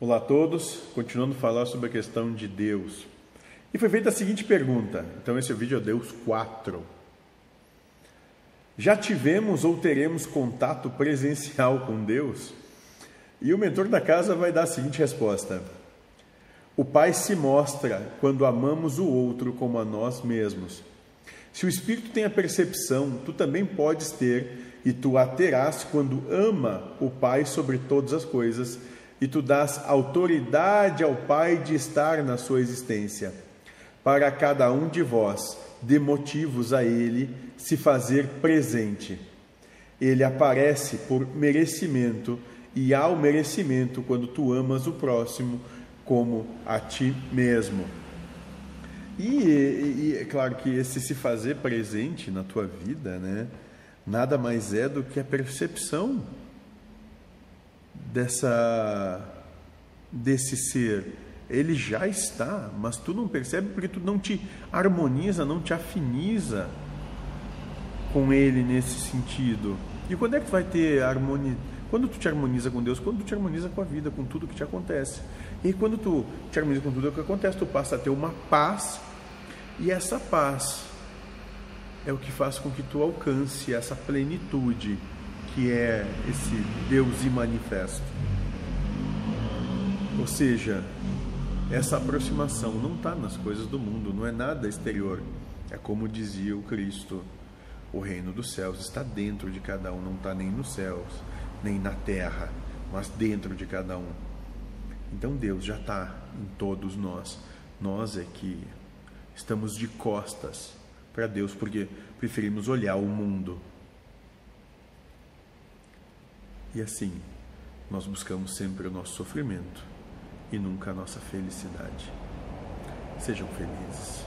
Olá a todos, continuando a falar sobre a questão de Deus. E foi feita a seguinte pergunta, então esse é vídeo é Deus 4. Já tivemos ou teremos contato presencial com Deus? E o mentor da casa vai dar a seguinte resposta: O Pai se mostra quando amamos o outro como a nós mesmos. Se o Espírito tem a percepção, tu também podes ter, e tu a terás quando ama o Pai sobre todas as coisas, e tu dás autoridade ao Pai de estar na sua existência. Para cada um de vós, dê motivos a Ele se fazer presente. Ele aparece por merecimento, e ao merecimento quando tu amas o próximo como a ti mesmo. E, e, é claro que esse se fazer presente na tua vida, né, nada mais é do que a percepção dessa desse ser. Ele já está, mas tu não percebe porque tu não te harmoniza, não te afiniza com ele nesse sentido. E quando é que tu vai ter harmonia? Quando tu te harmoniza com Deus, quando tu te harmoniza com a vida, com tudo que te acontece. E quando tu te harmoniza com tudo o que acontece, tu passa a ter uma paz e essa paz é o que faz com que tu alcance essa plenitude que é esse Deus e manifesto. Ou seja, essa aproximação não está nas coisas do mundo, não é nada exterior. É como dizia o Cristo: o reino dos céus está dentro de cada um, não está nem nos céus, nem na terra, mas dentro de cada um. Então Deus já está em todos nós. Nós é que estamos de costas para Deus porque preferimos olhar o mundo. E assim, nós buscamos sempre o nosso sofrimento e nunca a nossa felicidade. Sejam felizes.